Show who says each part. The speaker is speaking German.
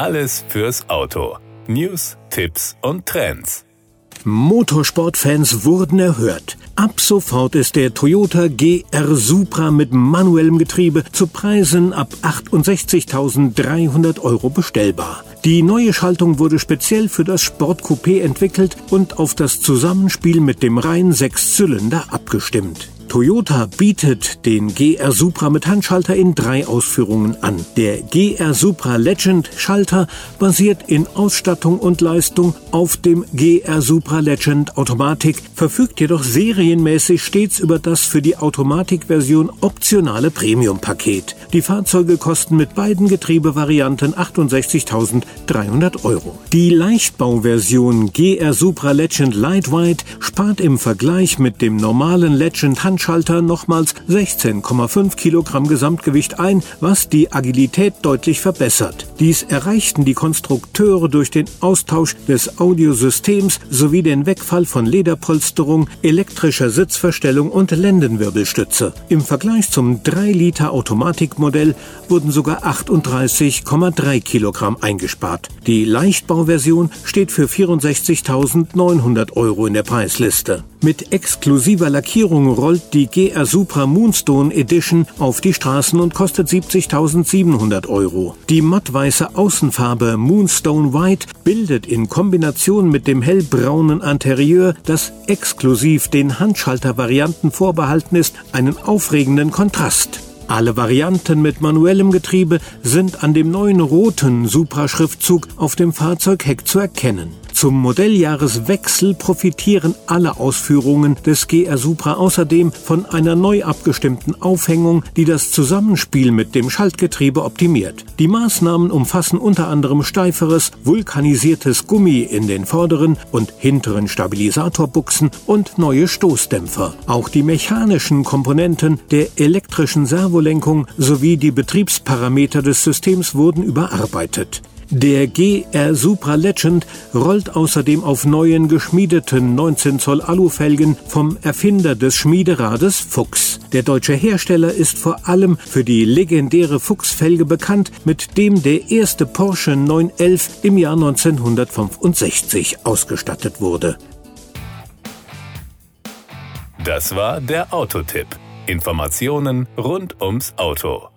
Speaker 1: Alles fürs Auto. News, Tipps und Trends.
Speaker 2: Motorsportfans wurden erhört. Ab sofort ist der Toyota GR Supra mit manuellem Getriebe zu Preisen ab 68.300 Euro bestellbar. Die neue Schaltung wurde speziell für das Sportcoupé entwickelt und auf das Zusammenspiel mit dem reinen Sechszylinder abgestimmt. Toyota bietet den GR Supra mit Handschalter in drei Ausführungen an. Der GR Supra Legend Schalter basiert in Ausstattung und Leistung auf dem GR Supra Legend Automatik, verfügt jedoch serienmäßig stets über das für die Automatikversion optionale Premium-Paket. Die Fahrzeuge kosten mit beiden Getriebevarianten 68.300 Euro. Die Leichtbauversion GR Supra Legend Lightweight spart im Vergleich mit dem normalen Legend Handschalter Handschalter nochmals 16,5 Kilogramm Gesamtgewicht ein, was die Agilität deutlich verbessert. Dies erreichten die Konstrukteure durch den Austausch des Audiosystems sowie den Wegfall von Lederpolsterung, elektrischer Sitzverstellung und Lendenwirbelstütze. Im Vergleich zum 3-Liter Automatikmodell wurden sogar 38,3 Kilogramm eingespart. Die Leichtbauversion steht für 64.900 Euro in der Preisliste. Mit exklusiver Lackierung rollt die GR Supra Moonstone Edition auf die Straßen und kostet 70.700 Euro. Die mattweiße Außenfarbe Moonstone White bildet in Kombination mit dem hellbraunen Interieur, das exklusiv den Handschaltervarianten vorbehalten ist, einen aufregenden Kontrast. Alle Varianten mit manuellem Getriebe sind an dem neuen roten Supra-Schriftzug auf dem Fahrzeugheck zu erkennen. Zum Modelljahreswechsel profitieren alle Ausführungen des GR Supra außerdem von einer neu abgestimmten Aufhängung, die das Zusammenspiel mit dem Schaltgetriebe optimiert. Die Maßnahmen umfassen unter anderem steiferes, vulkanisiertes Gummi in den vorderen und hinteren Stabilisatorbuchsen und neue Stoßdämpfer. Auch die mechanischen Komponenten der elektrischen Servolenkung sowie die Betriebsparameter des Systems wurden überarbeitet. Der GR Supra Legend rollt außerdem auf neuen geschmiedeten 19 Zoll Alufelgen vom Erfinder des Schmiederades Fuchs. Der deutsche Hersteller ist vor allem für die legendäre Fuchsfelge bekannt, mit dem der erste Porsche 911 im Jahr 1965 ausgestattet wurde.
Speaker 1: Das war der Autotipp. Informationen rund ums Auto.